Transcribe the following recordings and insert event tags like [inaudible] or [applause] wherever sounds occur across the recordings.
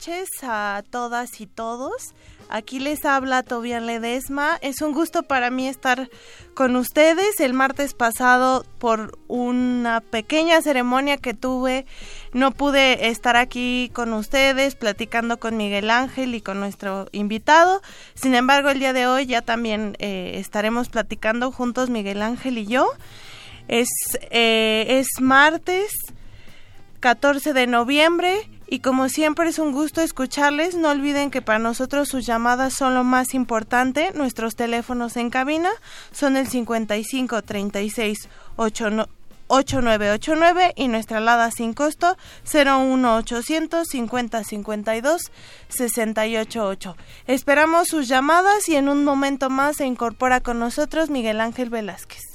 Noches a todas y todos. Aquí les habla Tobian Ledesma. Es un gusto para mí estar con ustedes. El martes pasado, por una pequeña ceremonia que tuve, no pude estar aquí con ustedes platicando con Miguel Ángel y con nuestro invitado. Sin embargo, el día de hoy ya también eh, estaremos platicando juntos Miguel Ángel y yo. Es, eh, es martes 14 de noviembre y como siempre es un gusto escucharles. No olviden que para nosotros sus llamadas son lo más importante. Nuestros teléfonos en cabina son el 55 36 8989 y nuestra alada sin costo 01800 50 52 688. Esperamos sus llamadas y en un momento más se incorpora con nosotros Miguel Ángel Velázquez.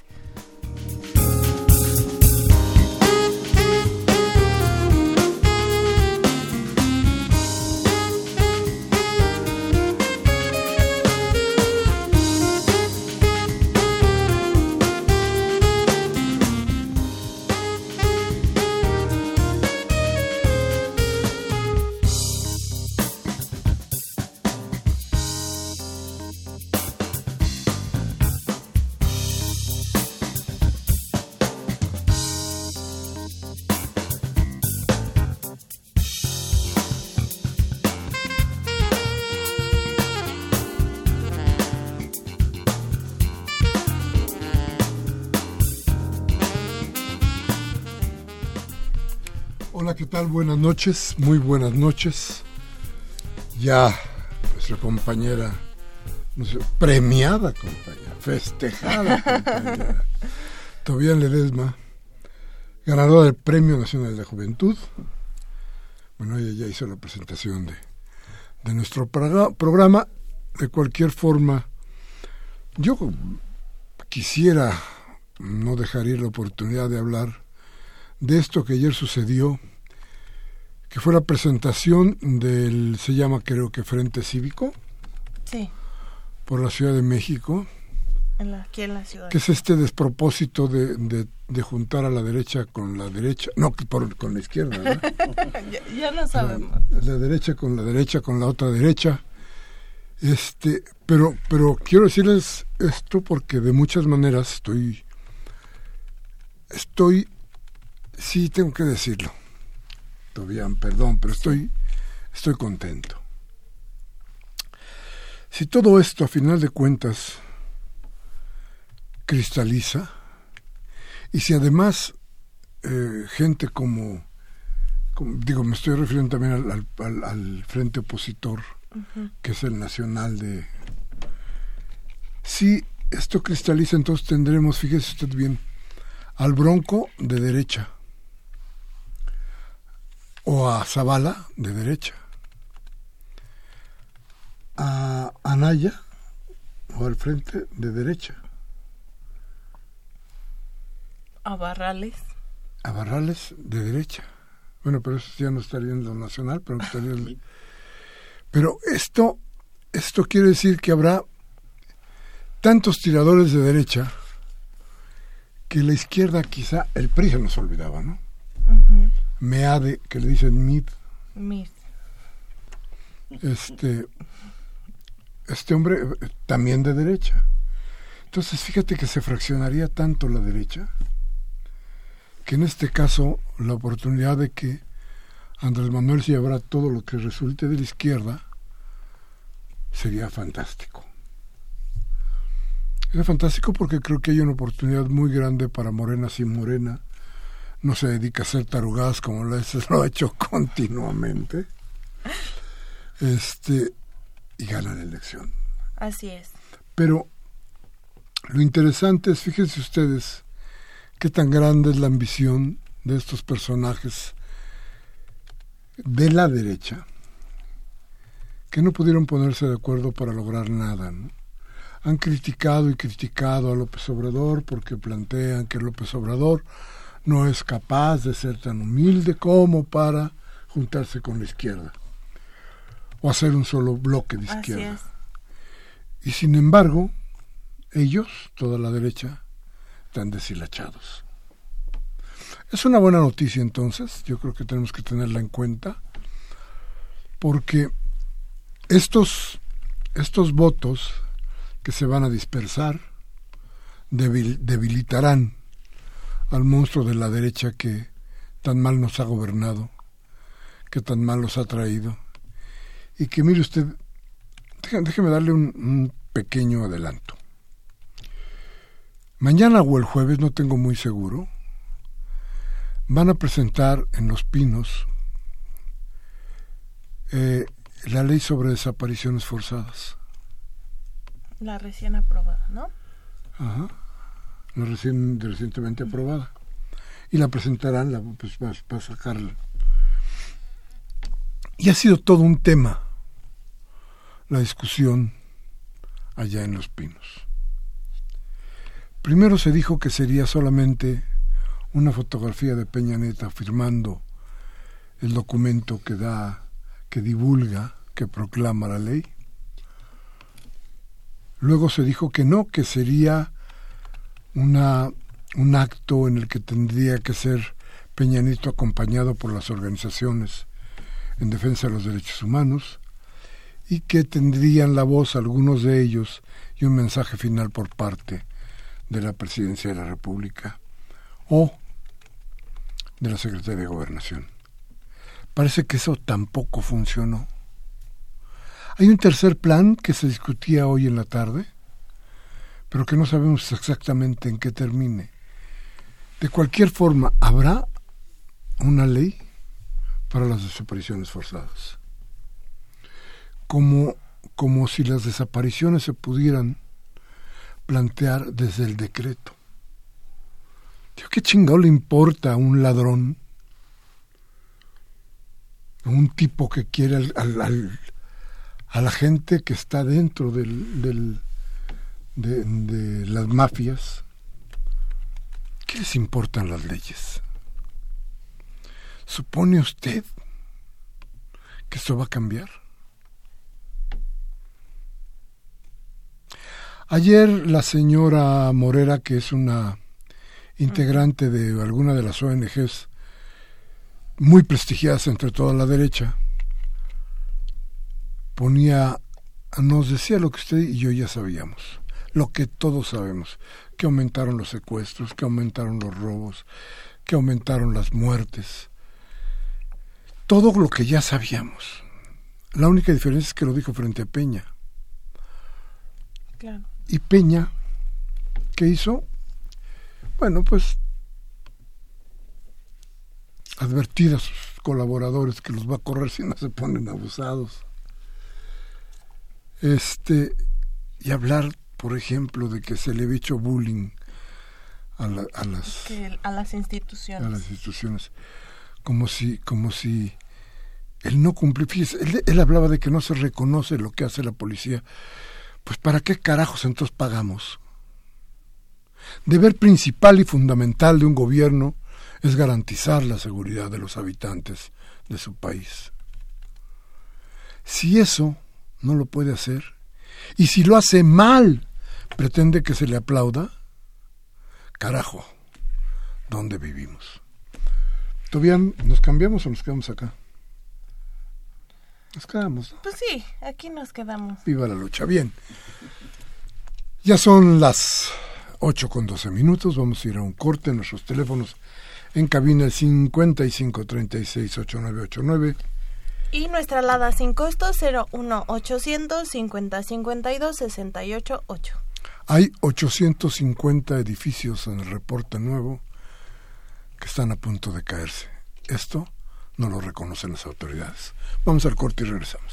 ¿Qué tal? Buenas noches, muy buenas noches. Ya nuestra compañera, premiada compañera, festejada [laughs] compañera, Tobián Ledesma, ganadora del Premio Nacional de Juventud. Bueno, ella ya hizo la presentación de, de nuestro programa. De cualquier forma, yo quisiera no dejar ir la oportunidad de hablar de esto que ayer sucedió que fue la presentación del, se llama creo que Frente Cívico. Sí. Por la Ciudad de México. aquí en la ciudad. Que es este despropósito de, de, juntar a la derecha con la derecha, no, por, con la izquierda, ¿verdad? [laughs] ya, no sabemos. La, derecha con la derecha, con la otra derecha. Este, pero, pero quiero decirles esto porque de muchas maneras estoy, estoy, sí tengo que decirlo Tobián, perdón, pero estoy, estoy contento. Si todo esto, a final de cuentas, cristaliza, y si además eh, gente como, digo, me estoy refiriendo también al, al, frente opositor, que es el nacional de... Si esto cristaliza, entonces tendremos, fíjese usted bien, al Bronco de derecha, o a Zavala de derecha, a Anaya o al frente de derecha. A Barrales. A Barrales de derecha. Bueno, pero eso ya no estaría en lo nacional, pero estaría Pero esto, esto quiere decir que habrá tantos tiradores de derecha que la izquierda quizá, el PRI se nos olvidaba, ¿no? Meade, que le dicen MID. MID. Este, este hombre eh, también de derecha. Entonces, fíjate que se fraccionaría tanto la derecha que en este caso la oportunidad de que Andrés Manuel se llevara todo lo que resulte de la izquierda sería fantástico. Era fantástico porque creo que hay una oportunidad muy grande para Morena sin Morena. No se dedica a hacer tarugadas como [laughs] lo ha hecho continuamente. Este, y gana la elección. Así es. Pero lo interesante es, fíjense ustedes, qué tan grande es la ambición de estos personajes de la derecha, que no pudieron ponerse de acuerdo para lograr nada. Han criticado y criticado a López Obrador porque plantean que López Obrador no es capaz de ser tan humilde como para juntarse con la izquierda o hacer un solo bloque de izquierda. Y sin embargo, ellos, toda la derecha, están deshilachados. Es una buena noticia entonces, yo creo que tenemos que tenerla en cuenta, porque estos, estos votos que se van a dispersar debilitarán al monstruo de la derecha que tan mal nos ha gobernado, que tan mal nos ha traído y que mire usted, déjeme darle un, pequeño adelanto. Mañana o el jueves, no tengo muy seguro, van a presentar en Los Pinos eh, la ley sobre desapariciones forzadas. La recién aprobada, ¿no? Ajá, recién, recientemente aprobada. Y la presentarán la, pues, para sacarla. Y ha sido todo un tema la discusión allá en Los Pinos. Primero se dijo que sería solamente una fotografía de Peña Neta firmando el documento que da, que divulga, que proclama la ley. Luego se dijo que no, que sería una, un acto en el que tendría que ser Peña Nieto acompañado por las organizaciones en defensa de los derechos humanos y que tendrían la voz algunos de ellos y un mensaje final por parte de la Presidencia de la República o de la Secretaría de Gobernación. Parece que eso tampoco funcionó. Hay un tercer plan que se discutía hoy en la tarde, pero que no sabemos exactamente en qué termine. De cualquier forma, habrá una ley para las desapariciones forzadas como, como si las desapariciones se pudieran plantear desde el decreto. ¿qué chingado le importa a un ladrón? A un tipo que quiere al, a la gente que está dentro del, del, de, las mafias. ¿Qué les importan las leyes? ¿Supone usted que esto va a cambiar? Ayer la señora Morera, que es una integrante de alguna de las ONGs muy prestigiadas entre toda la derecha, ponía, nos decía lo que usted y yo ya sabíamos, lo que todos sabemos, que aumentaron los secuestros, que aumentaron los robos, que aumentaron las muertes, todo lo que ya sabíamos. La única diferencia es que lo dijo frente a Peña Y Peña, ¿qué hizo? Bueno, pues advertir a sus colaboradores que los va a correr si no se ponen abusados. Este, y hablar, por ejemplo, de que se le ha hecho bullying a, las a las instituciones. A las instituciones. Como si, como si él no cumple. él, él, hablaba de que no se reconoce lo que hace la policía. Pues ¿para qué carajos entonces pagamos? Deber principal y fundamental de un gobierno es garantizar la seguridad de los habitantes de su país. Si eso no lo puede hacer, y si lo hace mal, pretende que se le aplauda, carajo, ¿dónde vivimos? ¿Todavía nos cambiamos o nos quedamos acá? Nos quedamos. Pues sí, aquí nos quedamos. Viva la lucha. Bien. Ya son las 8 con 12 minutos. Vamos a ir a un corte. Nuestros teléfonos en cabina 55368989. Y nuestra alada sin costo 01800 5052 688. Hay 850 edificios en el reporte nuevo que están a punto de caerse. Esto no lo reconocen las autoridades. Vamos al corte y regresamos.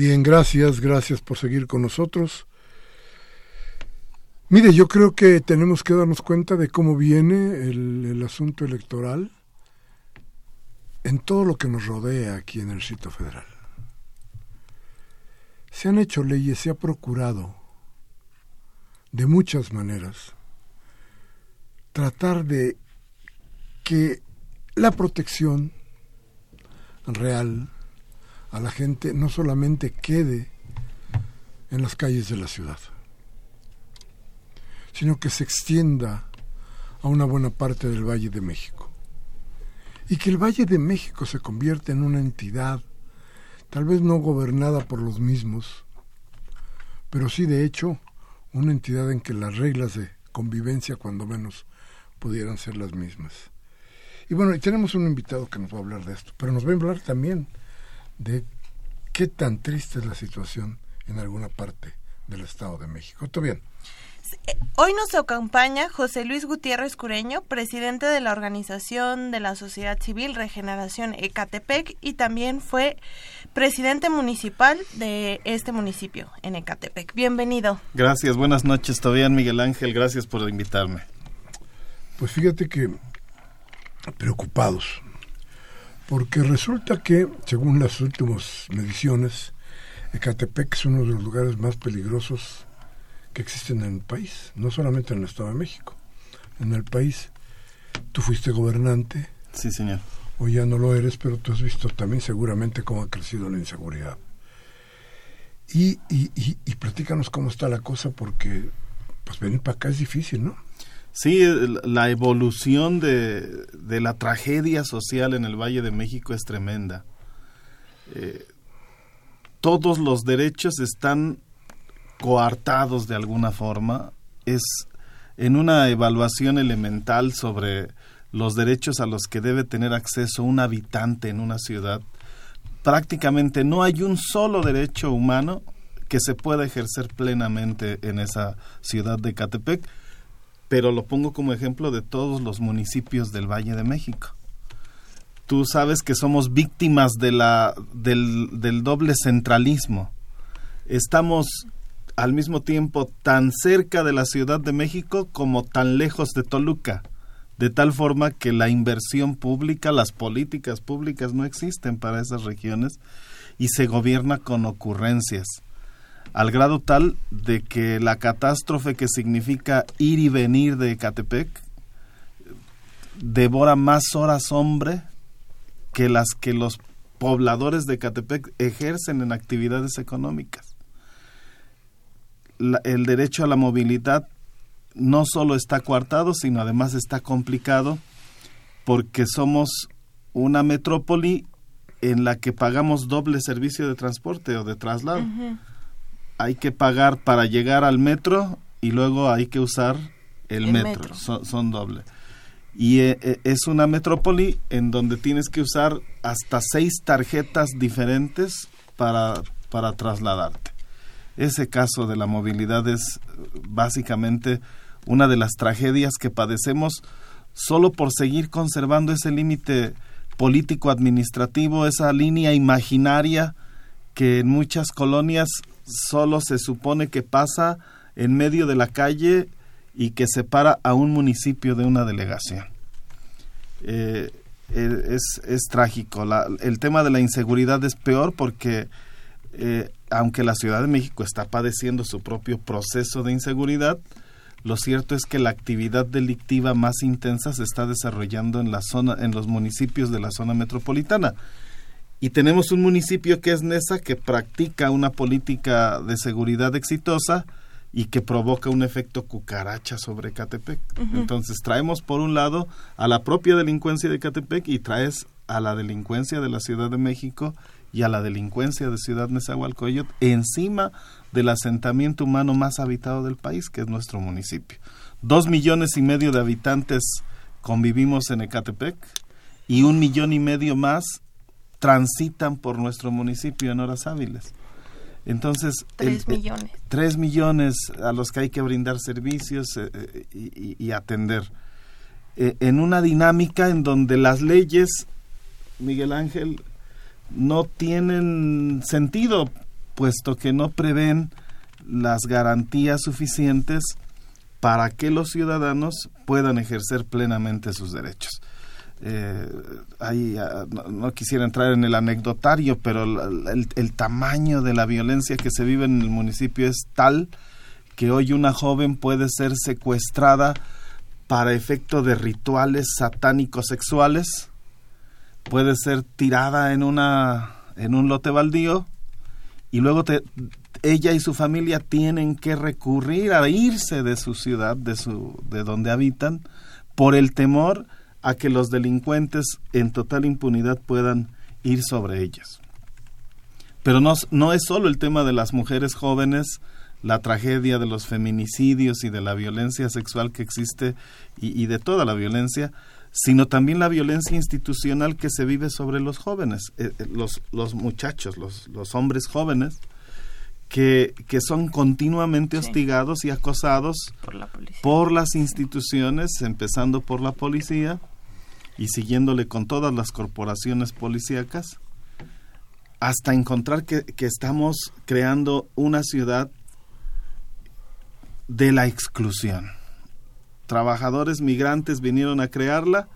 Bien, gracias, gracias por seguir con nosotros. Mire, yo creo que tenemos que darnos cuenta de cómo viene el, asunto electoral en todo lo que nos rodea aquí en el sitio federal. Se han hecho leyes, se ha procurado de muchas maneras tratar de que la protección real a la gente no solamente quede en las calles de la ciudad, sino que se extienda a una buena parte del Valle de México. Y que el Valle de México se convierta en una entidad, tal vez no gobernada por los mismos, pero sí de hecho una entidad en que las reglas de convivencia, cuando menos, pudieran ser las mismas. Y bueno, y tenemos un invitado que nos va a hablar de esto, pero nos va a hablar también de qué tan triste es la situación en alguna parte del Estado de México. ¿Todo bien? Eh, hoy nos acompaña José Luis Gutiérrez Cureño, presidente de la Organización de la Sociedad Civil Regeneración Ecatepec y también fue presidente municipal de este municipio en Ecatepec. Bienvenido. Gracias, buenas noches. Todavía Miguel Ángel, gracias por invitarme. Pues fíjate que preocupados, porque resulta que, según las últimas mediciones, Ecatepec es uno de los lugares más peligrosos que existen en el país, no solamente en el Estado de México, en el país. Tú fuiste gobernante. Sí, señor. Hoy ya no lo eres, pero tú has visto también seguramente cómo ha crecido la inseguridad. Y, y, y, y platícanos cómo está la cosa, porque pues venir para acá es difícil, ¿no? Sí, la evolución de, la tragedia social en el Valle de México es tremenda. Eh, todos los derechos están coartados de alguna forma. Es en una evaluación elemental sobre los derechos a los que debe tener acceso un habitante en una ciudad, prácticamente no hay un solo derecho humano que se pueda ejercer plenamente en esa ciudad de Catepec, pero lo pongo como ejemplo de todos los municipios del Valle de México. Tú sabes que somos víctimas del, del doble centralismo. Estamos al mismo tiempo tan cerca de la Ciudad de México como tan lejos de Toluca de tal forma que la inversión pública, las políticas públicas no existen para esas regiones y se gobierna con ocurrencias, al grado tal de que la catástrofe que significa ir y venir de Ecatepec devora más horas hombre que las que los pobladores de Ecatepec ejercen en actividades económicas. el derecho a la movilidad no solo está coartado, sino además está complicado porque somos una metrópoli en la que pagamos doble servicio de transporte o de traslado. Hay que pagar para llegar al metro y luego hay que usar el, metro, Son, doble. Y eh, eh, es una metrópoli en donde tienes que usar hasta seis tarjetas diferentes para, para trasladarte. Ese caso de la movilidad es básicamente una de las tragedias que padecemos solo por seguir conservando ese límite político administrativo, esa línea imaginaria que en muchas colonias solo se supone que pasa en medio de la calle y que separa a un municipio de una delegación. Eh, eh, es, es, trágico. el tema de la inseguridad es peor porque eh, aunque la Ciudad de México está padeciendo su propio proceso de inseguridad, lo cierto es que la actividad delictiva más intensa se está desarrollando en la zona, en los municipios de la zona metropolitana. Y tenemos un municipio que es Nesa que practica una política de seguridad exitosa y que provoca un efecto cucaracha sobre Catepec. Entonces traemos por un lado a la propia delincuencia de Catepec y traes a la delincuencia de la Ciudad de México y a la delincuencia de Ciudad Nezahualcóyotl encima del asentamiento humano más habitado del país, que es nuestro municipio. Dos millones y medio de habitantes convivimos en Ecatepec y un millón y medio más transitan por nuestro municipio en horas hábiles. Entonces, tres millones. tres millones a los que hay que brindar servicios eh, eh, y, atender. Eh, en una dinámica en donde las leyes, Miguel Ángel, no tienen sentido, puesto que no prevén las garantías suficientes para que los ciudadanos puedan ejercer plenamente sus derechos. Eh, ah, no, quisiera entrar en el anecdotario, pero el, el, tamaño de la violencia que se vive en el municipio es tal que hoy una joven puede ser secuestrada para efecto de rituales satánicos sexuales puede ser tirada en una en un lote baldío y luego te, ella y su familia tienen que recurrir a irse de su ciudad, de su de donde habitan por el temor a que los delincuentes en total impunidad puedan ir sobre ellas. Pero no, no es solo el tema de las mujeres jóvenes, la tragedia de los feminicidios y de la violencia sexual que existe y, y de toda la violencia, sino también la violencia institucional que se vive sobre los jóvenes, eh, eh, los, los muchachos, los, los hombres jóvenes, que, que son continuamente hostigados y acosados por, las instituciones, empezando por la policía y siguiéndole con todas las corporaciones policíacas, hasta encontrar que, que estamos creando una ciudad de la exclusión trabajadores migrantes vinieron a crearla,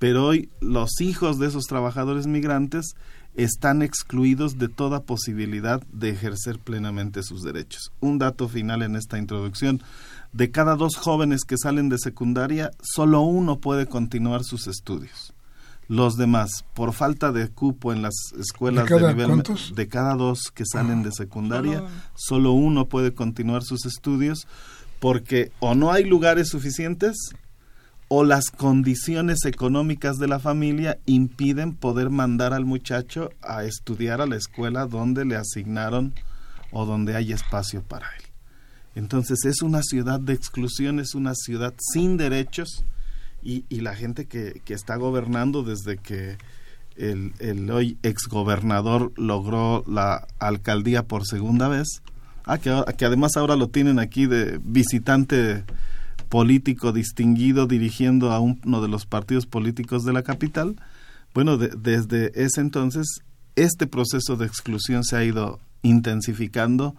pero hoy los hijos de esos trabajadores migrantes están excluidos de toda posibilidad de ejercer plenamente sus derechos. Un dato final en esta introducción. De cada dos jóvenes que salen de secundaria, solo uno puede continuar sus estudios. Los demás, por falta de cupo en las escuelas de, nivel de cada dos que salen de secundaria, solo uno puede continuar sus estudios porque o no hay lugares suficientes o las condiciones económicas de la familia impiden poder mandar al muchacho a estudiar a la escuela donde le asignaron o donde hay espacio para él. Entonces es una ciudad de exclusión, es una ciudad sin derechos y, la gente que, que, está gobernando desde que el, el hoy exgobernador logró la alcaldía por segunda vez, ah, que, que además ahora lo tienen aquí de visitante político distinguido dirigiendo a uno de los partidos políticos de la capital, bueno, desde ese entonces este proceso de exclusión se ha ido intensificando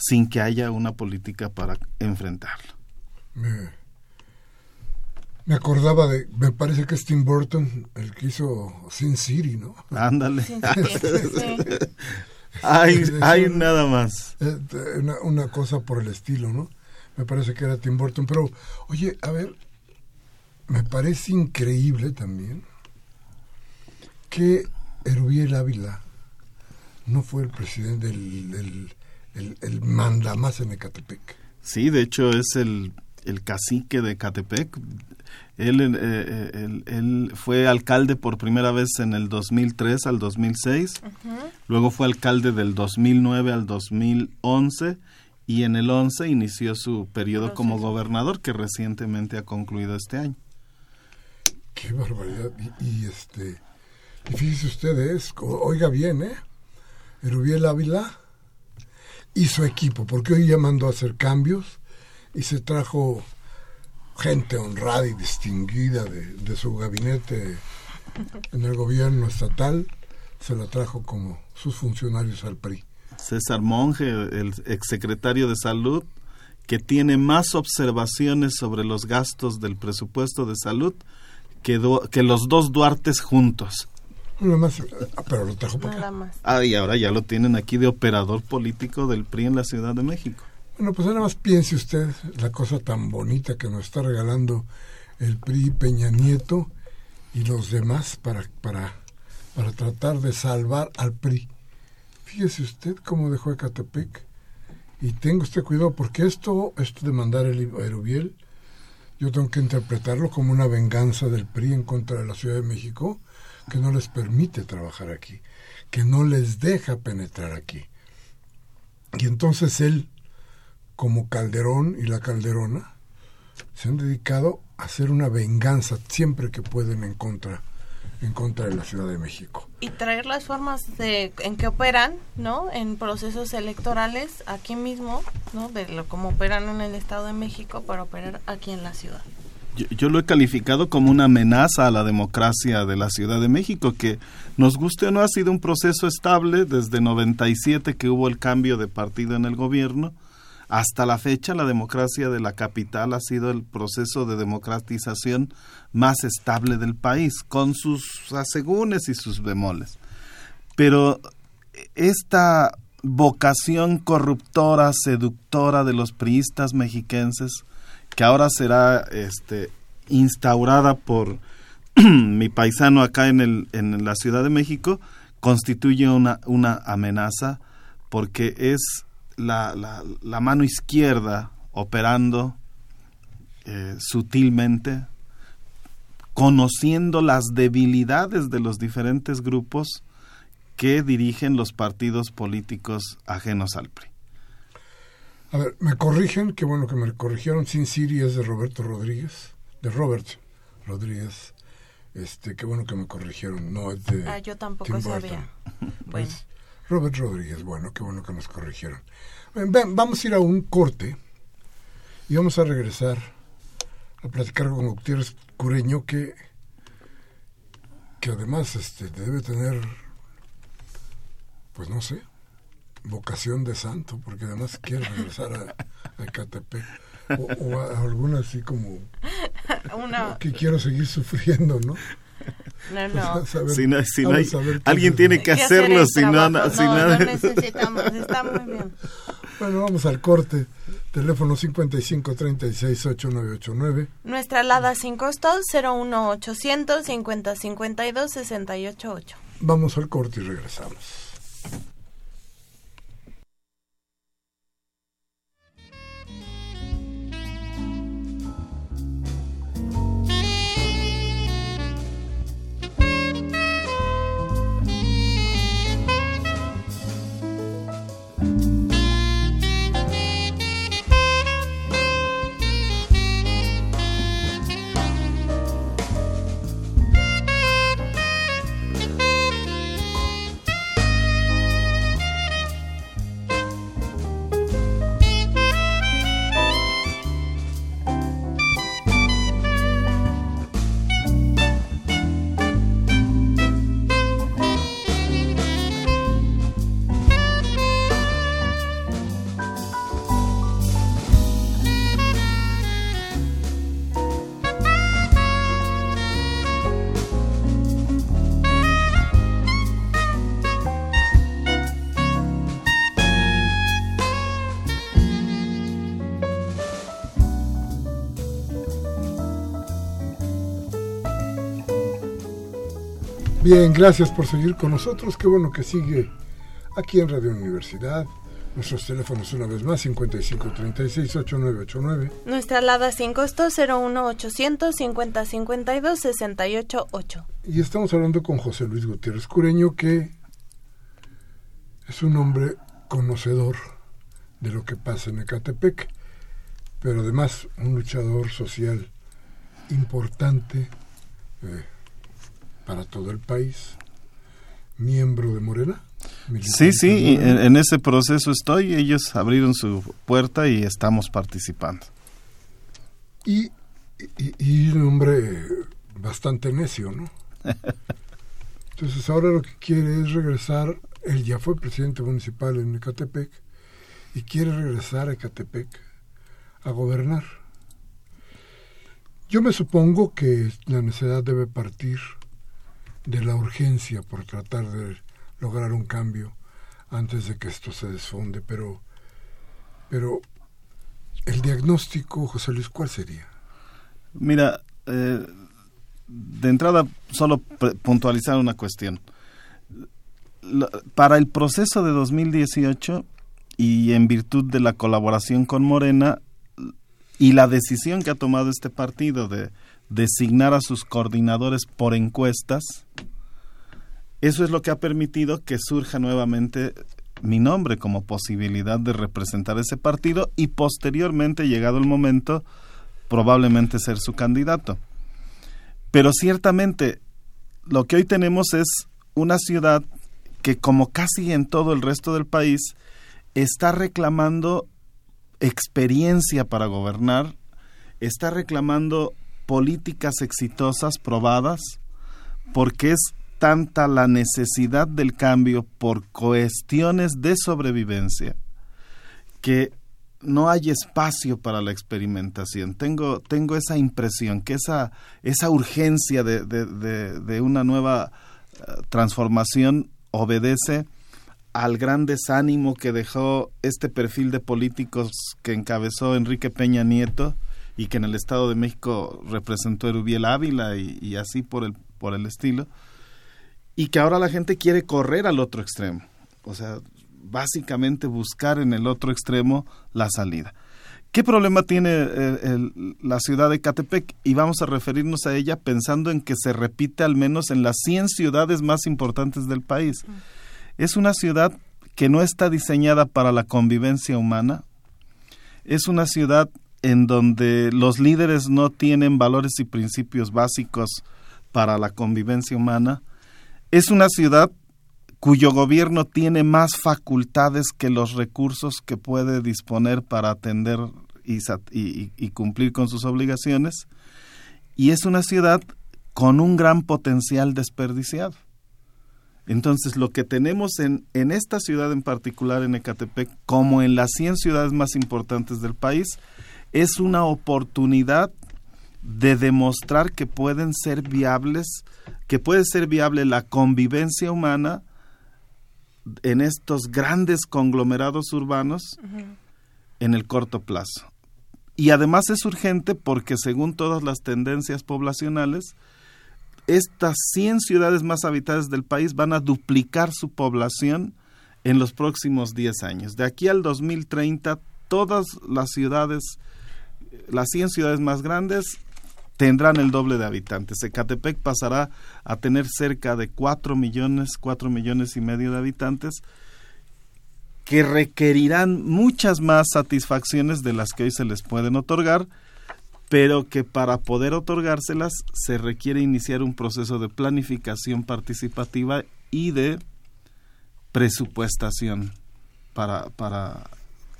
sin que haya una política para enfrentarlo. Me, me, acordaba de, me parece que es Tim Burton el que hizo Sin City, ¿no? Ándale. hay, [laughs] hay nada más. Eh, una, una cosa por el estilo, ¿no? me parece que era Tim Burton, pero oye, a ver, me parece increíble también que Erubiel Ávila no fue el presidente del el, el, manda más en Ecatepec. Sí, de hecho es el, el cacique de Ecatepec. Él, eh, eh, él, fue alcalde por primera vez en el 2003 al 2006, luego fue alcalde del 2009 al 2011 y en el 11 inició su periodo como gobernador que recientemente ha concluido este año. Qué barbaridad. Y, este y fíjese ustedes, oiga bien, ¿eh? Erubiel Ávila y su equipo, porque hoy ya mandó a hacer cambios y se trajo gente honrada y distinguida de, de su gabinete en el gobierno estatal, se la trajo como sus funcionarios al PRI. César Monge, el exsecretario de Salud, que tiene más observaciones sobre los gastos del presupuesto de salud que, que los dos Duartes juntos. Más, ah, pero lo trajo para Ah, y ahora ya lo tienen aquí de operador político del PRI en la Ciudad de México. Bueno, pues nada más piense usted la cosa tan bonita que nos está regalando el PRI Peña Nieto y los demás para, para, para tratar de salvar al PRI. Fíjese usted cómo dejó Ecatepec. Y tengo usted cuidado, porque esto, esto de mandar el Erubiel, yo tengo que interpretarlo como una venganza del PRI en contra de la Ciudad de México, que no les permite trabajar aquí, que no les deja penetrar aquí. Y entonces él, como Calderón y la Calderona, se han dedicado a hacer una venganza siempre que pueden en contra en contra de la Ciudad de México. Y traer las formas de en que operan, ¿no? En procesos electorales aquí mismo, ¿no? De lo como operan en el Estado de México para operar aquí en la ciudad. Yo, lo he calificado como una amenaza a la democracia de la Ciudad de México, que nos guste o no ha sido un proceso estable desde 97 que hubo el cambio de partido en el gobierno hasta la fecha, la democracia de la capital ha sido el proceso de democratización más estable del país, con sus asegúnes y sus bemoles. Pero esta vocación corruptora, seductora de los priistas mexiquenses, que ahora será este, instaurada por [clears throat] mi paisano acá en, el, en la Ciudad de México, constituye una, amenaza porque es la, la, mano izquierda operando eh, sutilmente, conociendo las debilidades de los diferentes grupos que dirigen los partidos políticos ajenos al PRI. A ver, me corrigen, qué bueno que me corrigieron, Sin Siri es de Roberto Rodríguez, de Robert Rodríguez. Este, qué bueno que me corrigieron, no es de Ah, yo tampoco sabía. bueno. Robert Rodríguez, bueno, qué bueno que nos corrigieron. vamos a ir a un corte y vamos a regresar a platicar con Gutiérrez Cureño que, que además este, debe tener, pues no sé, vocación de santo, porque además quiere regresar a, a Catepec. O, a alguna así como [laughs] que quiero seguir sufriendo, ¿no? No, no. si no, si no hay, alguien tiene que hacerlo, si no, si no, no [laughs] necesitamos, está muy bien. Bueno, vamos al corte. Teléfono 55 36 8989. Nuestra alada sin costo 01800 50 52 688. Vamos al corte y regresamos. Bien, gracias por seguir con nosotros. Qué bueno que sigue aquí en Radio Universidad. Nuestros teléfonos una vez más 5536-8989. Nuestra alada sin costo 01800 5052 688. Y estamos hablando con José Luis Gutiérrez Cureño, que es un hombre conocedor de lo que pasa en Ecatepec, pero además un luchador social importante. Eh, para todo el país, miembro de Morena. Sí, sí, en, ese proceso estoy. Ellos abrieron su puerta y estamos participando. Y, y, un hombre bastante necio, ¿no? [laughs] Entonces ahora lo que quiere es regresar, él ya fue presidente municipal en Ecatepec y quiere regresar a Ecatepec a gobernar. Yo me supongo que la necesidad debe partir de la urgencia por tratar de lograr un cambio antes de que esto se desfonde, pero, pero el diagnóstico, José Luis, ¿cuál sería? Mira, eh, de entrada, solo puntualizar una cuestión. para el proceso de 2018 y en virtud de la colaboración con Morena y la decisión que ha tomado este partido de designar a sus coordinadores por encuestas, eso es lo que ha permitido que surja nuevamente mi nombre como posibilidad de representar ese partido y posteriormente, llegado el momento, probablemente ser su candidato. Pero ciertamente lo que hoy tenemos es una ciudad que, como casi en todo el resto del país, está reclamando experiencia para gobernar, está reclamando políticas exitosas probadas, porque es tanta la necesidad del cambio por cuestiones de sobrevivencia que no hay espacio para la experimentación. Tengo, tengo esa impresión, que esa, esa urgencia de, de, una nueva eh, transformación obedece al gran desánimo que dejó este perfil de políticos que encabezó Enrique Peña Nieto, y que en el Estado de México representó Erubiel Ávila y, así por el, por el estilo, y que ahora la gente quiere correr al otro extremo, o sea, básicamente buscar en el otro extremo la salida. ¿Qué problema tiene eh, la ciudad de Catepec? Y vamos a referirnos a ella pensando en que se repite al menos en las 100 ciudades más importantes del país. Es una ciudad que no está diseñada para la convivencia humana, es una ciudad en donde los líderes no tienen valores y principios básicos para la convivencia humana, es una ciudad cuyo gobierno tiene más facultades que los recursos que puede disponer para atender y, cumplir con sus obligaciones, y es una ciudad con un gran potencial desperdiciado. Entonces, lo que tenemos en, en esta ciudad en particular, en Ecatepec, como en las 100 ciudades más importantes del país, es una oportunidad de demostrar que pueden ser viables, que puede ser viable la convivencia humana en estos grandes conglomerados urbanos en el corto plazo. Y además es urgente porque según todas las tendencias poblacionales, estas 100 ciudades más habitadas del país van a duplicar su población en los próximos 10 años. De aquí al 2030, todas las ciudades las 100 ciudades más grandes tendrán el doble de habitantes. Ecatepec pasará a tener cerca de 4 millones, 4 millones y medio de habitantes que requerirán muchas más satisfacciones de las que hoy se les pueden otorgar, pero que para poder otorgárselas se requiere iniciar un proceso de planificación participativa y de presupuestación para, para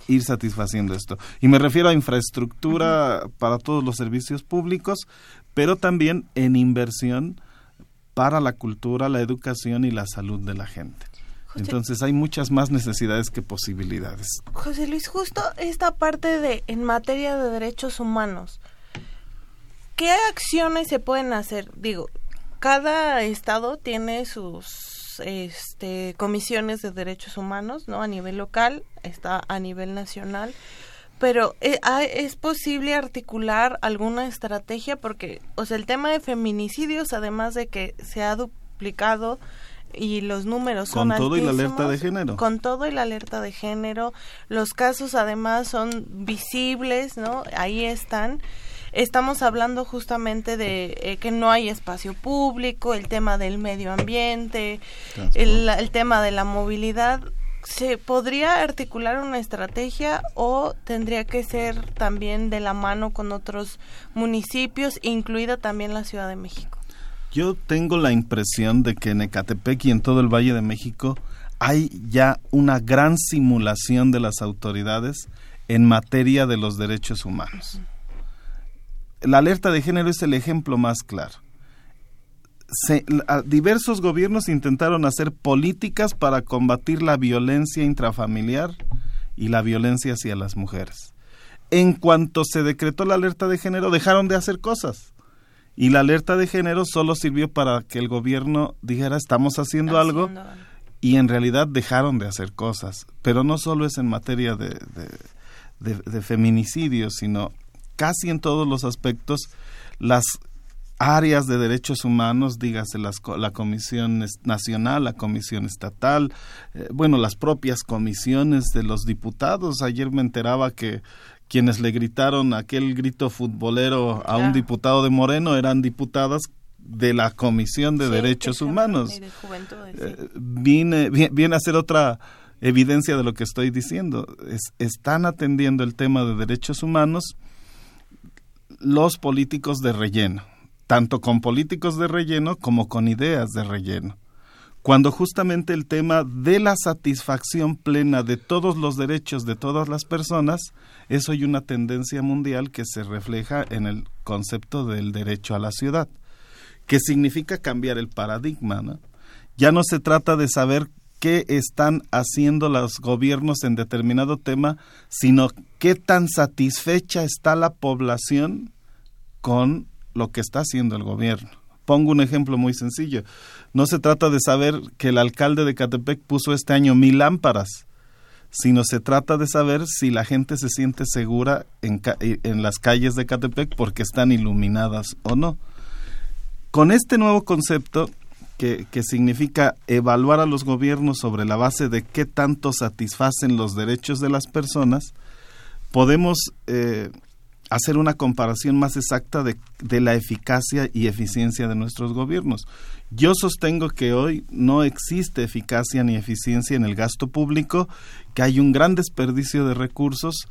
ir satisfaciendo esto. Y me refiero a infraestructura para todos los servicios públicos, pero también en inversión para la cultura, la educación y la salud de la gente. Entonces hay muchas más necesidades que posibilidades. José Luis, justo esta parte de en materia de derechos humanos, ¿qué acciones se pueden hacer? Digo, cada estado tiene sus este, comisiones de derechos humanos, ¿no? A nivel local, está a nivel nacional. Pero eh, es posible articular alguna estrategia porque, o sea, el tema de feminicidios, además de que se ha multiplicado y los números son con todo y la alerta de género con todo y la alerta de género los casos además son visibles no ahí están estamos hablando justamente de eh, que no hay espacio público el tema del medio ambiente el, el tema de la movilidad ¿Se podría articular una estrategia o tendría que ser también de la mano con otros municipios, incluida también la Ciudad de México? Yo tengo la impresión de que en Ecatepec y en todo el Valle de México hay ya una gran simulación de las autoridades en materia de los derechos humanos. La alerta de género es el ejemplo más claro diversos gobiernos intentaron hacer políticas para combatir la violencia intrafamiliar y la violencia hacia las mujeres. En cuanto se decretó la alerta de género, dejaron de hacer cosas. Y la alerta de género solo sirvió para que el gobierno dijera estamos haciendo, algo, y en realidad dejaron de hacer cosas. Pero no solo es en materia de, de, de feminicidio, sino casi en todos los aspectos las áreas de derechos humanos, dígase la Comisión Nacional, la Comisión Estatal, eh, bueno, las propias comisiones de los diputados. Ayer me enteraba que quienes le gritaron aquel grito futbolero a un diputado de Moreno eran diputadas de la Comisión de Derechos Humanos. Eh, viene, viene a ser otra evidencia de lo que estoy diciendo. están atendiendo el tema de derechos humanos los políticos de relleno tanto con políticos de relleno como con ideas de relleno. Cuando justamente el tema de la satisfacción plena de todos los derechos de todas las personas es hoy una tendencia mundial que se refleja en el concepto del derecho a la ciudad, que significa cambiar el paradigma. Ya no se trata de saber qué están haciendo los gobiernos en determinado tema, sino qué tan satisfecha está la población con lo que está haciendo el gobierno. Pongo un ejemplo muy sencillo. No se trata de saber que el alcalde de Catepec puso este año mil lámparas, sino se trata de saber si la gente se siente segura en, en las calles de Catepec porque están iluminadas o no. Con este nuevo concepto, que, significa evaluar a los gobiernos sobre la base de qué tanto satisfacen los derechos de las personas, podemos eh, hacer una comparación más exacta de, la eficacia y eficiencia de nuestros gobiernos. Yo sostengo que hoy no existe eficacia ni eficiencia en el gasto público, que hay un gran desperdicio de recursos,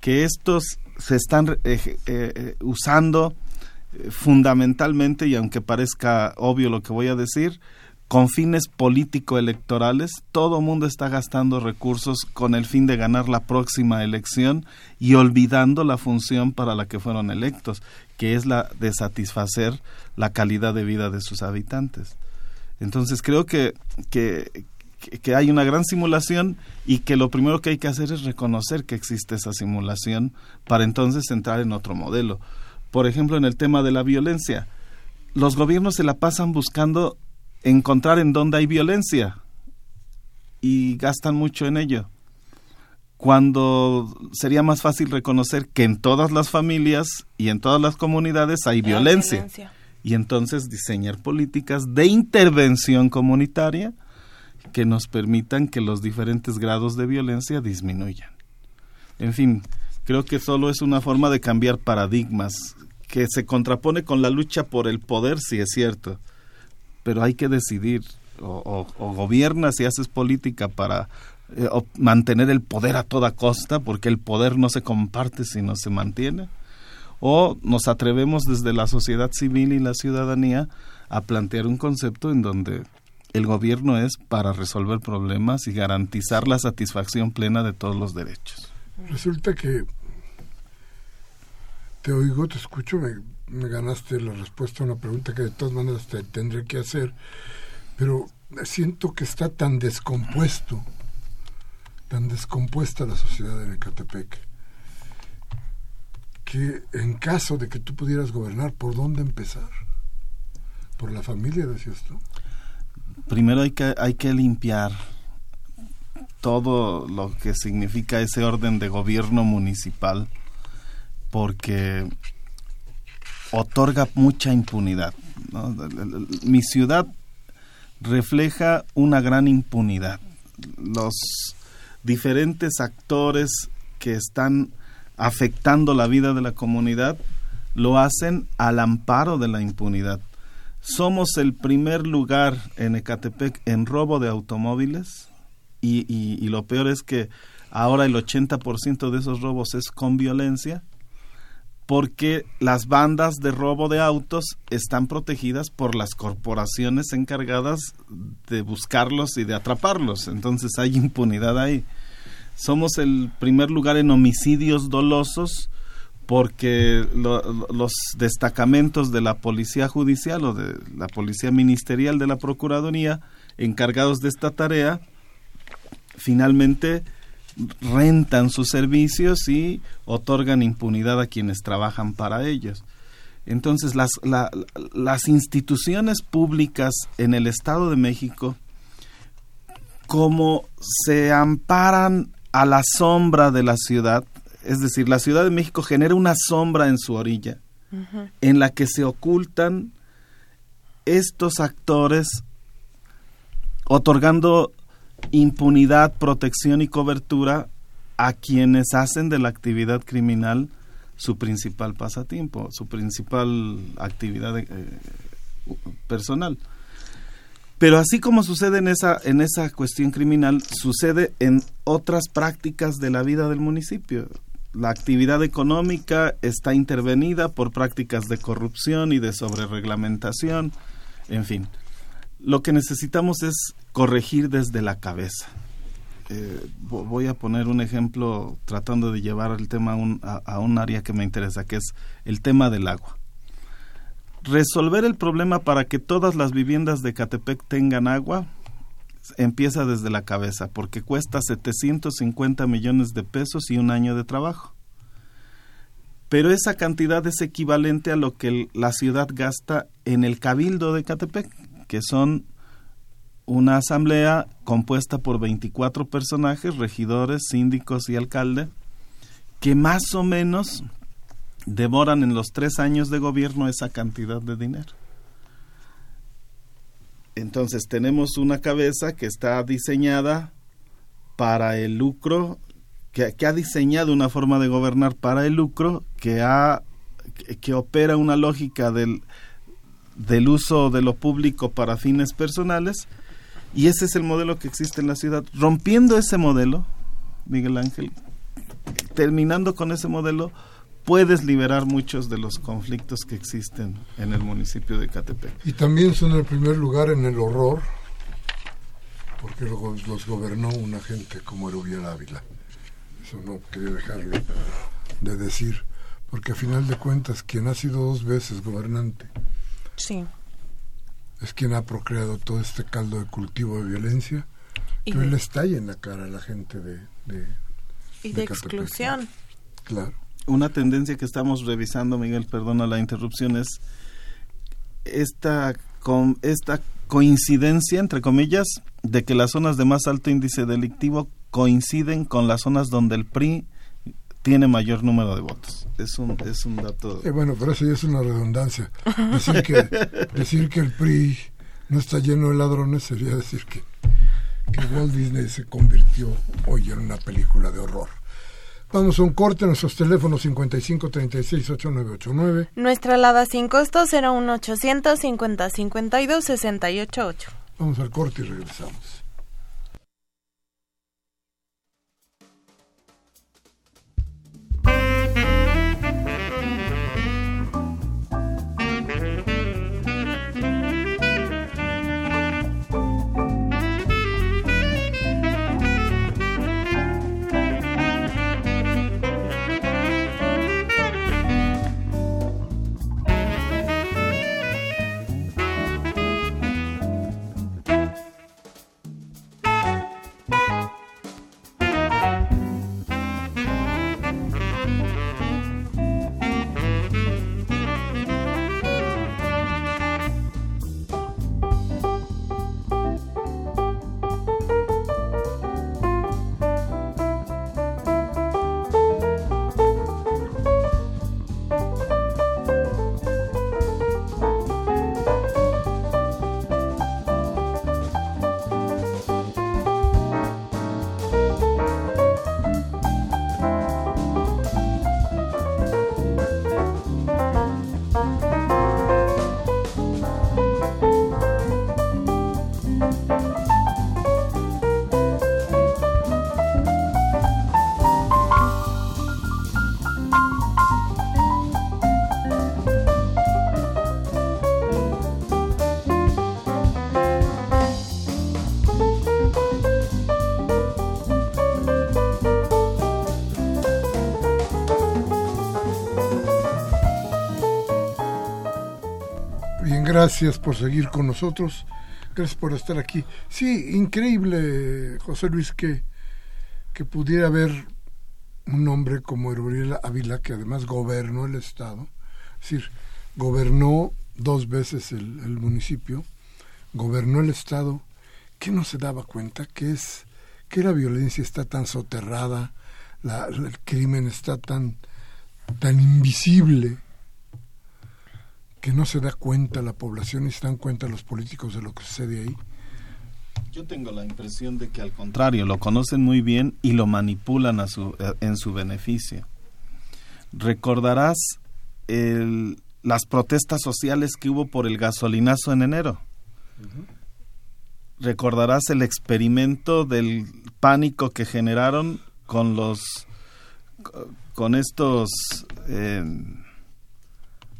que estos se están eh, eh, eh, usando fundamentalmente, y aunque parezca obvio lo que voy a decir, con fines político-electorales, todo mundo está gastando recursos con el fin de ganar la próxima elección y olvidando la función para la que fueron electos, que es la de satisfacer la calidad de vida de sus habitantes. Entonces creo que, que, hay una gran simulación y que lo primero que hay que hacer es reconocer que existe esa simulación para entonces entrar en otro modelo. Por ejemplo, en el tema de la violencia, los gobiernos se la pasan buscando encontrar en dónde hay violencia y gastan mucho en ello. Cuando sería más fácil reconocer que en todas las familias y en todas las comunidades hay violencia. Y entonces diseñar políticas de intervención comunitaria que nos permitan que los diferentes grados de violencia disminuyan. En fin, creo que solo es una forma de cambiar paradigmas que se contrapone con la lucha por el poder, si es cierto, pero hay que decidir o, gobiernas y haces política para eh, mantener el poder a toda costa, porque el poder no se comparte sino se mantiene, o nos atrevemos desde la sociedad civil y la ciudadanía a plantear un concepto en donde el gobierno es para resolver problemas y garantizar la satisfacción plena de todos los derechos. Resulta que te oigo, te escucho, me, me ganaste la respuesta a una pregunta que de todas maneras te tendré que hacer, pero siento que está tan descompuesto, tan descompuesta la sociedad de Ecatepec, que en caso de que tú pudieras gobernar, ¿por dónde empezar? ¿Por la familia, decías tú? Primero hay que, hay que limpiar todo lo que significa ese orden de gobierno municipal, porque otorga mucha impunidad. Mi ciudad refleja una gran impunidad. Los diferentes actores que están afectando la vida de la comunidad lo hacen al amparo de la impunidad. Somos el primer lugar en Ecatepec en robo de automóviles y, y lo peor es que ahora el 80% de esos robos es con violencia porque las bandas de robo de autos están protegidas por las corporaciones encargadas de buscarlos y de atraparlos. Entonces hay impunidad ahí. Somos el primer lugar en homicidios dolosos porque los destacamentos de la policía judicial o de la policía ministerial de la Procuraduría encargados de esta tarea finalmente rentan sus servicios y otorgan impunidad a quienes trabajan para ellos. Entonces, las, las instituciones públicas en el Estado de México, como se amparan a la sombra de la ciudad, es decir, la Ciudad de México genera una sombra en su orilla, en la que se ocultan estos actores otorgando impunidad, protección y cobertura a quienes hacen de la actividad criminal su principal pasatiempo, su principal actividad eh, personal. Pero así como sucede en esa, en esa cuestión criminal, sucede en otras prácticas de la vida del municipio. La actividad económica está intervenida por prácticas de corrupción y de sobrereglamentación, en fin. Lo que necesitamos es corregir desde la cabeza. Eh, voy a poner un ejemplo tratando de llevar el tema a un, área que me interesa, que es el tema del agua. Resolver el problema para que todas las viviendas de Catepec tengan agua empieza desde la cabeza, porque cuesta 750 millones de pesos y un año de trabajo. Pero esa cantidad es equivalente a lo que la ciudad gasta en el cabildo de Catepec, que son una asamblea compuesta por 24 personajes, regidores, síndicos y alcalde, que más o menos devoran en los tres años de gobierno esa cantidad de dinero. Entonces tenemos una cabeza que está diseñada para el lucro, que, ha diseñado una forma de gobernar para el lucro, que, ha, que opera una lógica del, del uso de lo público para fines personales, y ese es el modelo que existe en la ciudad. Rompiendo ese modelo, Miguel Ángel, terminando con ese modelo, puedes liberar muchos de los conflictos que existen en el municipio de Catepec. Y también son el primer lugar en el horror, porque los, los gobernó una gente como Erubiel Ávila. Eso no quería dejarlo de decir, porque a final de cuentas, quien ha sido dos veces gobernante, sí es quien ha procreado todo este caldo de cultivo de violencia que hoy le estalla en la cara a la gente de... y de, exclusión. Claro. Una tendencia que estamos revisando, Miguel, perdona la interrupción, es esta, con, esta coincidencia, entre comillas, de que las zonas de más alto índice delictivo coinciden con las zonas donde el PRI tiene mayor número de votos. Es un, es un dato. Eh, bueno, pero eso ya es una redundancia. Decir que, [laughs] decir que el PRI no está lleno de ladrones sería decir que, que Walt Disney se convirtió hoy en una película de horror. Vamos a un corte, nuestros teléfonos 55 36 8989. Nuestra alada sin costo 01800 50 52 68 Vamos al corte y regresamos. Gracias por seguir con nosotros. Gracias por estar aquí. Sí, increíble, José Luis, que, que pudiera haber un hombre como Gabriel Ávila, que además gobernó el Estado, es decir, gobernó dos veces el, municipio, gobernó el Estado, que no se daba cuenta que es que la violencia está tan soterrada, el crimen está tan, tan invisible, que no se da cuenta la población y se dan cuenta los políticos de lo que sucede ahí. Yo tengo la impresión de que al contrario, lo conocen muy bien y lo manipulan a su, eh, en su beneficio. Recordarás el, las protestas sociales que hubo por el gasolinazo en enero. Recordarás el experimento del pánico que generaron con los con estos eh,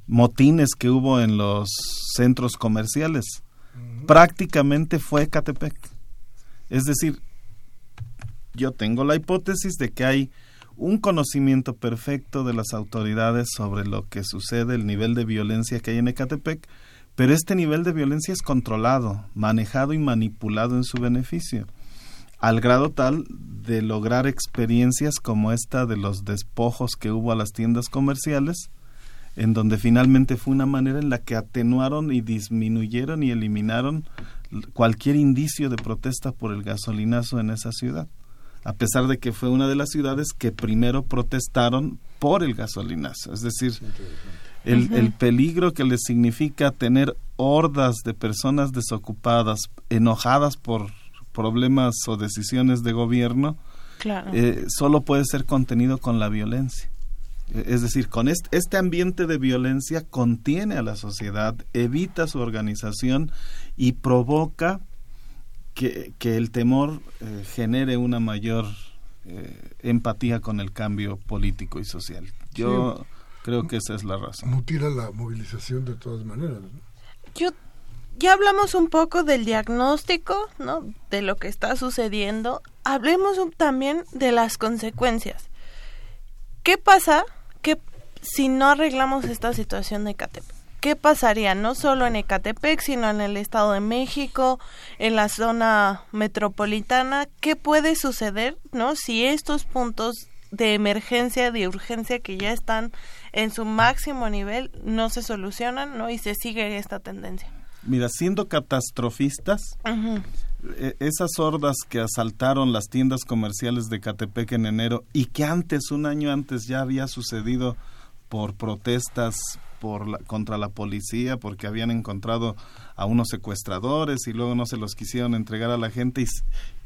motines que hubo en los centros comerciales prácticamente fue Catepec. Es decir, yo tengo la hipótesis de que hay un conocimiento perfecto de las autoridades sobre lo que sucede, el nivel de violencia que hay en Ecatepec, pero este nivel de violencia es controlado, manejado y manipulado en su beneficio, al grado tal de lograr experiencias como esta de los despojos que hubo a las tiendas comerciales, en donde finalmente fue una manera en la que atenuaron y disminuyeron y eliminaron cualquier indicio de protesta por el gasolinazo en esa ciudad, a pesar de que fue una de las ciudades que primero protestaron por el gasolinazo, es decir, el, el peligro que les significa tener hordas de personas desocupadas, enojadas por problemas o decisiones de gobierno, eh, solo puede ser contenido con la violencia. Es decir, con este, ambiente de violencia contiene a la sociedad, evita su organización y provoca que, el temor eh, genere una mayor eh, empatía con el cambio político y social. Yo creo que esa es la razón. Mutila la movilización de todas maneras. Yo ya hablamos un poco del diagnóstico, ¿no? De lo que está sucediendo. Hablemos también de las consecuencias. ¿Qué pasa ¿qué, si no arreglamos esta situación de Ecatepec? ¿Qué pasaría no solo en Ecatepec, sino en el Estado de México, en la zona metropolitana? ¿Qué puede suceder, no, si estos puntos de emergencia, de urgencia que ya están en su máximo nivel no se solucionan, no, y se sigue esta tendencia? Mira, siendo catastrofistas, e, esas hordas que asaltaron las tiendas comerciales de Catepec en enero y que antes, un año antes, ya había sucedido por protestas por contra la policía porque habían encontrado a unos secuestradores y luego no se los quisieron entregar a la gente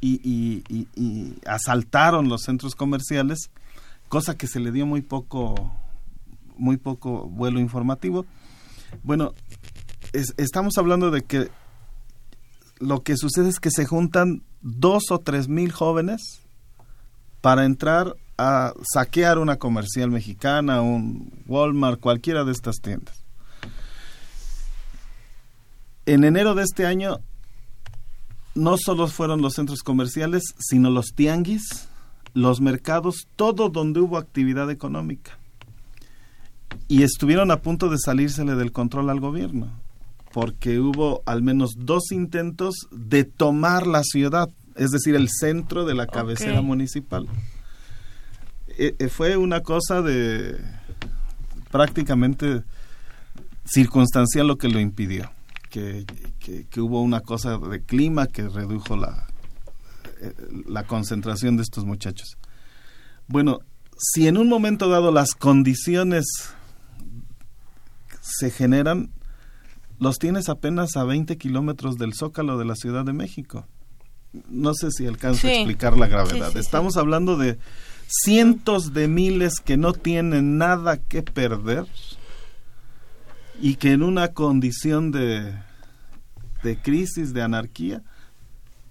y, y asaltaron los centros comerciales, cosa que se le dio muy poco muy poco vuelo informativo. Bueno, estamos hablando de que lo que sucede es que se juntan dos o tres mil jóvenes para entrar a saquear una comercial mexicana, un Walmart, cualquiera de estas tiendas. En enero de este año no solo fueron los centros comerciales, sino los tianguis, los mercados, todo donde hubo actividad económica. Y estuvieron a punto de salírsele del control al gobierno porque hubo al menos dos intentos de tomar la ciudad, es decir, el centro de la cabecera municipal. E, e, fue una cosa de prácticamente circunstancial lo que lo impidió, que, que, hubo una cosa de clima que redujo la, eh, la concentración de estos muchachos. Bueno, si en un momento dado las condiciones se generan, los tienes apenas a 20 kilómetros del zócalo de la Ciudad de México. No sé si alcanzo a explicar la gravedad. Estamos hablando de cientos de miles que no tienen nada que perder y que en una condición de, de crisis, de anarquía,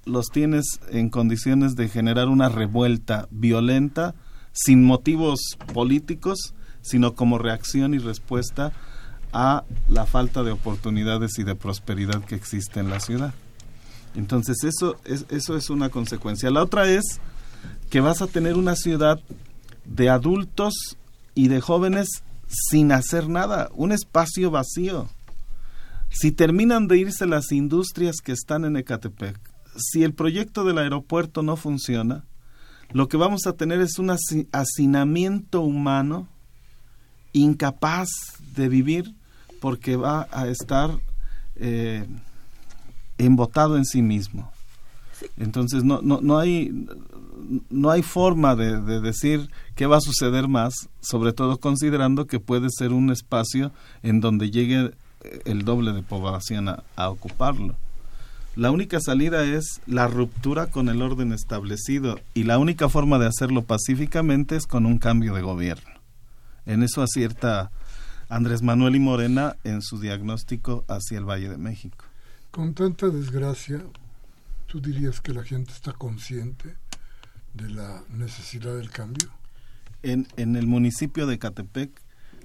los tienes en condiciones de generar una revuelta violenta sin motivos políticos, sino como reacción y respuesta a la falta de oportunidades y de prosperidad que existe en la ciudad. Entonces eso es, eso es una consecuencia. La otra es que vas a tener una ciudad de adultos y de jóvenes sin hacer nada, un espacio vacío. Si terminan de irse las industrias que están en Ecatepec, si el proyecto del aeropuerto no funciona, lo que vamos a tener es un hacinamiento humano incapaz de vivir porque va a estar eh, embotado en sí mismo. Entonces no, no, no, hay, no hay forma de, decir qué va a suceder más, sobre todo considerando que puede ser un espacio en donde llegue el doble de población a, ocuparlo. La única salida es la ruptura con el orden establecido y la única forma de hacerlo pacíficamente es con un cambio de gobierno. En eso acierta Andrés Manuel y Morena en su diagnóstico hacia el Valle de México. Con tanta desgracia, ¿tú dirías que la gente está consciente de la necesidad del cambio? En, en el municipio de Catepec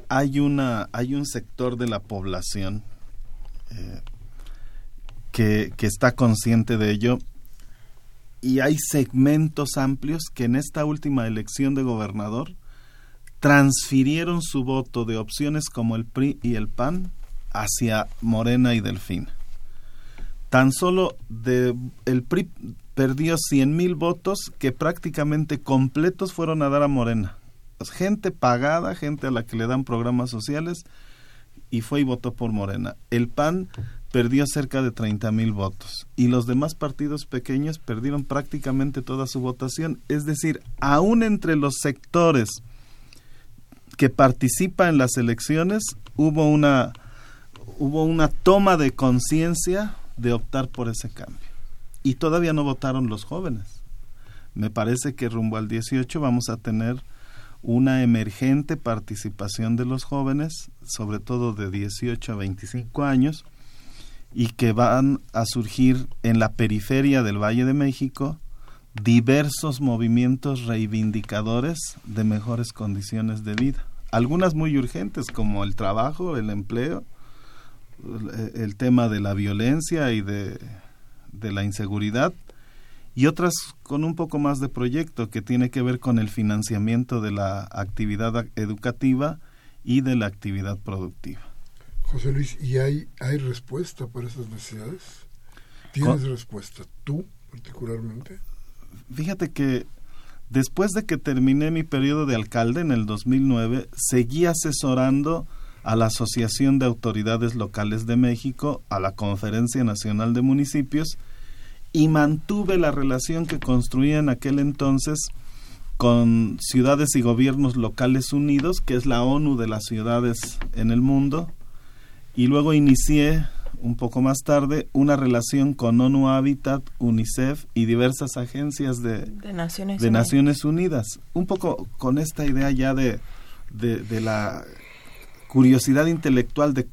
hay, una, hay un sector de la población eh, que, que está consciente de ello y hay segmentos amplios que en esta última elección de gobernador transfirieron su voto de opciones como el PRI y el PAN hacia Morena y Delfín. Tan solo el PRI perdió 100 mil votos que prácticamente completos fueron a dar a Morena gente pagada, gente a la que le dan programas sociales y fue y votó por Morena. El PAN perdió cerca de 30 mil votos y los demás partidos pequeños perdieron prácticamente toda su votación. Es decir, aún entre los sectores que participan en las elecciones hubo una hubo una toma de conciencia de optar por ese cambio. Y todavía no votaron los jóvenes. Me parece que rumbo al 18 vamos a tener una emergente participación de los jóvenes, sobre todo de 18 a 25 años, y que van a surgir en la periferia del Valle de México diversos movimientos reivindicadores de mejores condiciones de vida. Algunas muy urgentes como el trabajo, el empleo, el tema de la violencia y de, de la inseguridad, y otras con un poco más de proyecto que tiene que ver con el financiamiento de la actividad educativa y de la actividad productiva. José Luis, ¿y hay, hay respuesta para esas necesidades? ¿Tienes respuesta tú particularmente? Fíjate que después de que terminé mi periodo de alcalde en el 2009, seguí asesorando a la Asociación de Autoridades Locales de México, a la Conferencia Nacional de Municipios, y mantuve la relación que construía en aquel entonces con ciudades y gobiernos locales unidos, que es la ONU de las ciudades en el mundo, y luego inicié un poco más tarde una relación con ONU Habitat, UNICEF y diversas agencias de, Naciones, Unidas. Un poco con esta idea ya de, de, la curiosidad intelectual de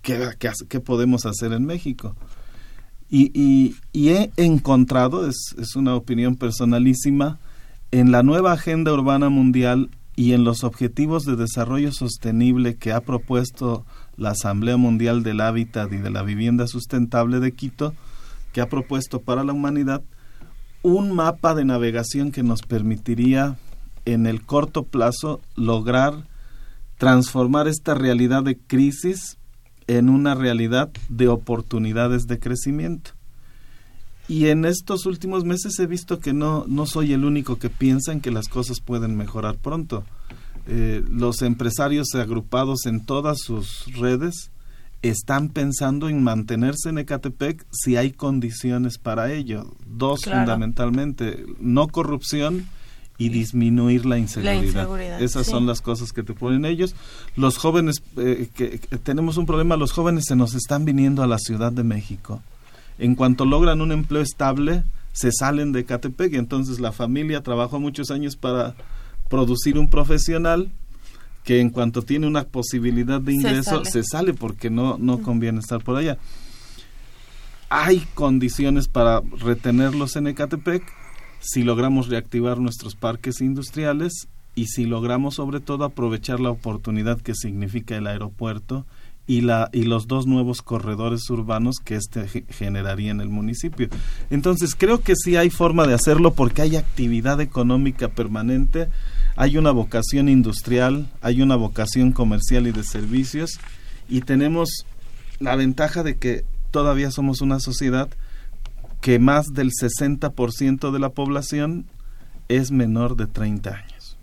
qué, qué podemos hacer en México. Y, he encontrado, es, es una opinión personalísima, en la nueva Agenda Urbana Mundial y en los Objetivos de Desarrollo Sostenible que ha propuesto la Asamblea Mundial del Hábitat y de la Vivienda Sustentable de Quito, que ha propuesto para la humanidad un mapa de navegación que nos permitiría en el corto plazo lograr transformar esta realidad de crisis en una realidad de oportunidades de crecimiento. Y en estos últimos meses he visto que no, no soy el único que piensa en que las cosas pueden mejorar pronto. Eh, los empresarios agrupados en todas sus redes están pensando en mantenerse en Ecatepec si hay condiciones para ello. Dos fundamentalmente, no corrupción y disminuir la inseguridad. Esas son las cosas que te ponen ellos. Los jóvenes, eh, que, tenemos un problema, los jóvenes se nos están viniendo a la Ciudad de México. En cuanto logran un empleo estable, se salen de Catepec y entonces la familia trabajó muchos años para producir un profesional que en cuanto tiene una posibilidad de ingreso se sale, porque no, no conviene estar por allá. Hay condiciones para retenerlos en Ecatepec, si logramos reactivar nuestros parques industriales y si logramos sobre todo aprovechar la oportunidad que significa el aeropuerto y, la, y los dos nuevos corredores urbanos que este generaría en el municipio. Entonces creo que sí hay forma de hacerlo porque hay actividad económica permanente, hay una vocación industrial, hay una vocación comercial y de servicios y tenemos la ventaja de que todavía somos una sociedad que más del 60% de la población es menor de 30 años.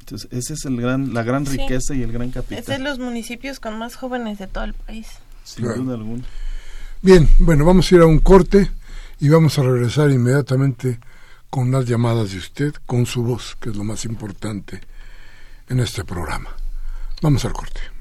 Entonces, esa es el gran, la gran riqueza y el gran capital. Es de los municipios con más jóvenes de todo el país. Sin duda alguna. Bien, bueno, vamos a ir a un corte y vamos a regresar inmediatamente con las llamadas de usted, con su voz, que es lo más importante en este programa. Vamos al corte.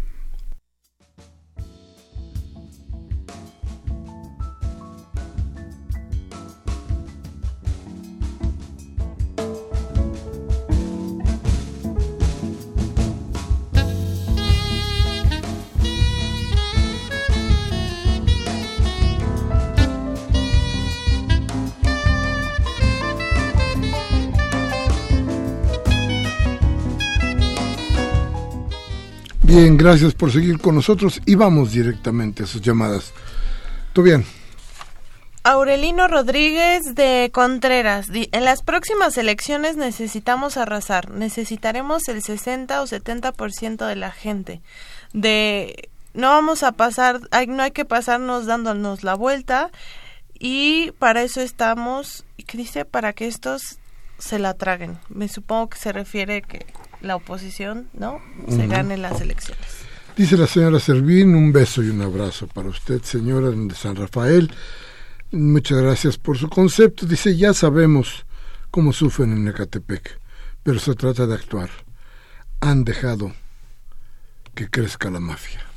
Bien, gracias por seguir con nosotros y vamos directamente a sus llamadas. ¿Todo bien? Aurelino Rodríguez de Contreras. En las próximas elecciones necesitamos arrasar. Necesitaremos el 60 o 70% de la gente. De no vamos a pasar, no hay que pasarnos dándonos la vuelta y para eso estamos, ¿qué dice? Para que estos se la traguen. Me supongo que se refiere que la oposición, ¿no? Se gane las elecciones. Dice la señora Servín, un beso y un abrazo para usted, señora de San Rafael. Muchas gracias por su concepto. Dice, ya sabemos cómo sufren en Ecatepec, pero se trata de actuar. Han dejado que crezca la mafia.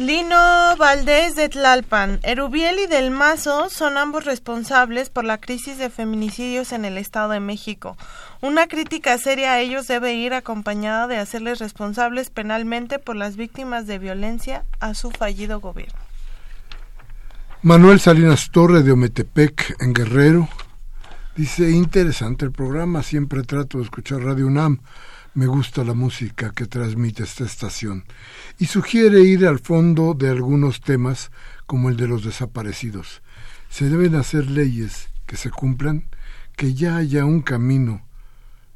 Lino Valdés de Tlalpan. Erubiel y Del Mazo son ambos responsables por la crisis de feminicidios en el Estado de México. Una crítica seria a ellos debe ir acompañada de hacerles responsables penalmente por las víctimas de violencia a su fallido gobierno. Manuel Salinas Torre de Ometepec, en Guerrero, dice, interesante el programa, siempre trato de escuchar Radio UNAM, me gusta la música que transmite esta estación, y sugiere ir al fondo de algunos temas como el de los desaparecidos. Se deben hacer leyes que se cumplan, que ya haya un camino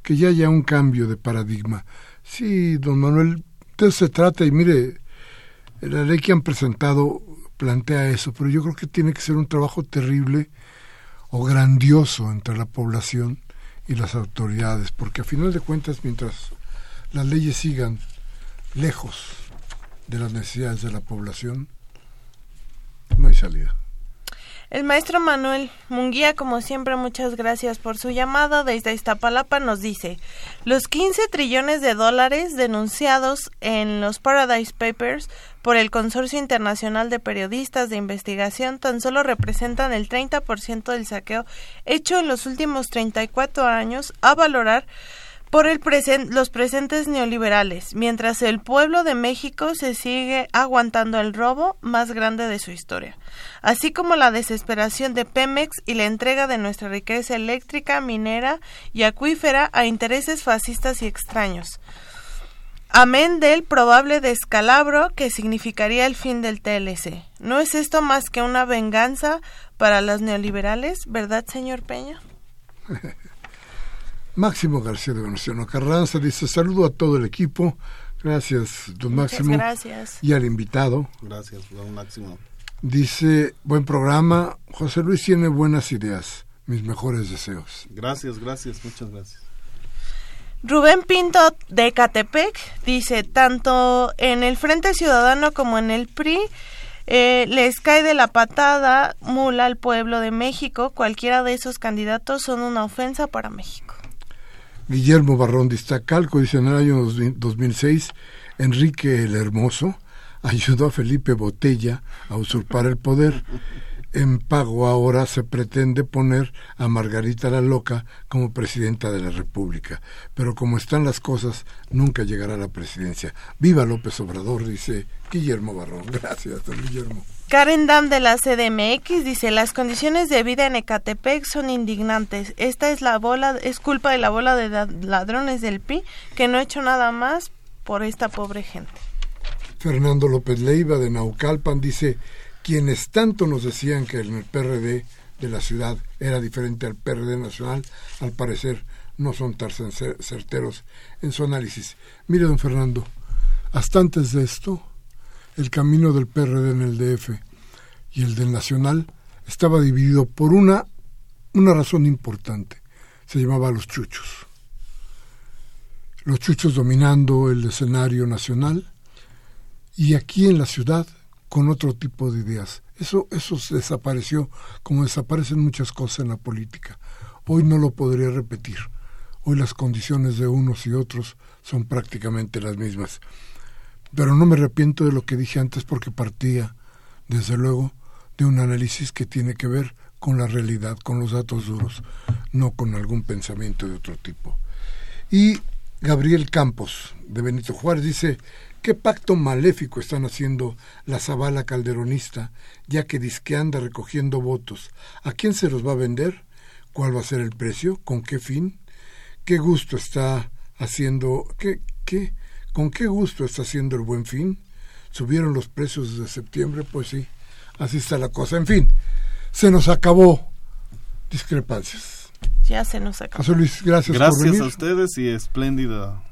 que ya haya un cambio de paradigma. Sí, don Manuel, de eso se trata y mire, la ley que han presentado plantea eso, pero yo creo que tiene que ser un trabajo terrible o grandioso entre la población y las autoridades, porque a final de cuentas, mientras las leyes sigan lejos de las necesidades de la población, no hay salida. El maestro Manuel Munguía, como siempre, muchas gracias por su llamada. Desde Iztapalapa nos dice, los 15 trillones de dólares denunciados en los Paradise Papers por el Consorcio Internacional de Periodistas de Investigación tan solo representan el 30% del saqueo hecho en los últimos 34 años a valorar por el los presentes neoliberales, mientras el pueblo de México se sigue aguantando el robo más grande de su historia, así como la desesperación de Pemex y la entrega de nuestra riqueza eléctrica, minera y acuífera a intereses fascistas y extraños. Amén del probable descalabro que significaría el fin del TLC. ¿No es esto más que una venganza para los neoliberales, verdad, señor Peña? [laughs] Máximo García de Venustiano Carranza dice saludo a todo el equipo. Gracias, don Máximo. gracias. Y al invitado. Gracias, don Máximo. Dice, buen programa. José Luis tiene buenas ideas. Mis mejores deseos. Gracias, gracias, muchas gracias. Rubén Pinto de Catepec dice, tanto en el Frente Ciudadano como en el PRI, eh, les cae de la patada mula al pueblo de México. Cualquiera de esos candidatos son una ofensa para México. Guillermo Barrón de Iztacalco dice en el año 2006 Enrique el Hermoso [laughs] ayudó a Felipe Botella a usurpar el poder. En pago ahora se pretende poner a Margarita la Loca como presidenta de la República. Pero como están las cosas, nunca llegará a la presidencia. Viva López Obrador, dice Guillermo Barrón. [laughs] Gracias, don Guillermo. Karen Dam de la CDMX dice, las condiciones de vida en Ecatepec son indignantes. Esta es la bola, es culpa de la bola de ladrones del PI que no ha hecho nada más por esta pobre gente. Fernando López Leiva de Naucalpan dice, quienes tanto nos decían que el PRD de la ciudad era diferente al PRD nacional, al parecer no son tan certeros en su análisis. Mire, don Fernando, hasta antes de esto, el camino del PRD en el DF y el del Nacional estaba dividido por una, una razón importante. Se llamaba los chuchos. Los chuchos dominando el escenario nacional y aquí en la ciudad con otro tipo de ideas. Eso, eso desapareció como desaparecen muchas cosas en la política. Hoy no lo podría repetir. Hoy las condiciones de unos y otros son prácticamente las mismas. Pero no me arrepiento de lo que dije antes porque partía, desde luego, de un análisis que tiene que ver con la realidad, con los datos duros, no con algún pensamiento de otro tipo. Y Gabriel Campos, de Benito Juárez, dice, ¿qué pacto maléfico están haciendo la Zabala calderonista, ya que disque anda recogiendo votos? ¿A quién se los va a vender? ¿Cuál va a ser el precio? ¿Con qué fin? ¿Qué gusto está haciendo? ¿Qué, qué, ¿Con qué gusto está haciendo el buen fin? ¿Subieron los precios desde septiembre? Pues sí, así está la cosa. En fin, se nos acabó discrepancias. Ya se nos acabó. José Luis, gracias, Gracias por venir. a ustedes y espléndido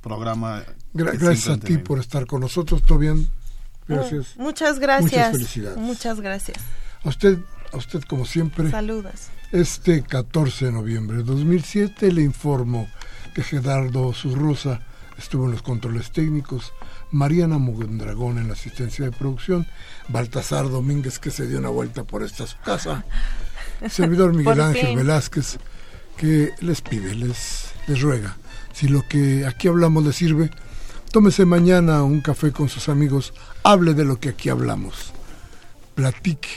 programa. Gra- gracias a ti por estar con nosotros, Tobian. Gracias. Mm, Muchas gracias. felicidades. Muchas gracias. A usted, a usted como siempre. Saludos. Este 14 de noviembre de 2007 le informo que Gerardo Zurrosa estuvo en los controles técnicos, Mariana Mondragón en la asistencia de producción, Baltasar Domínguez que se dio una vuelta por esta su casa, [laughs] servidor Miguel Ángel fin. Velázquez que les pide, les, les ruega, si lo que aquí hablamos le sirve, tómese mañana un café con sus amigos, hable de lo que aquí hablamos, platique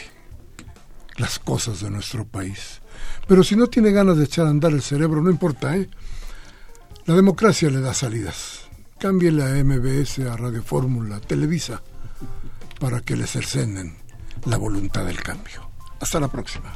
las cosas de nuestro país. Pero si no tiene ganas de echar a andar el cerebro, no importa, ¿eh? La democracia le da salidas. Cambie la MBS a Radio Fórmula, Televisa, para que le cercenen la voluntad del cambio. Hasta la próxima.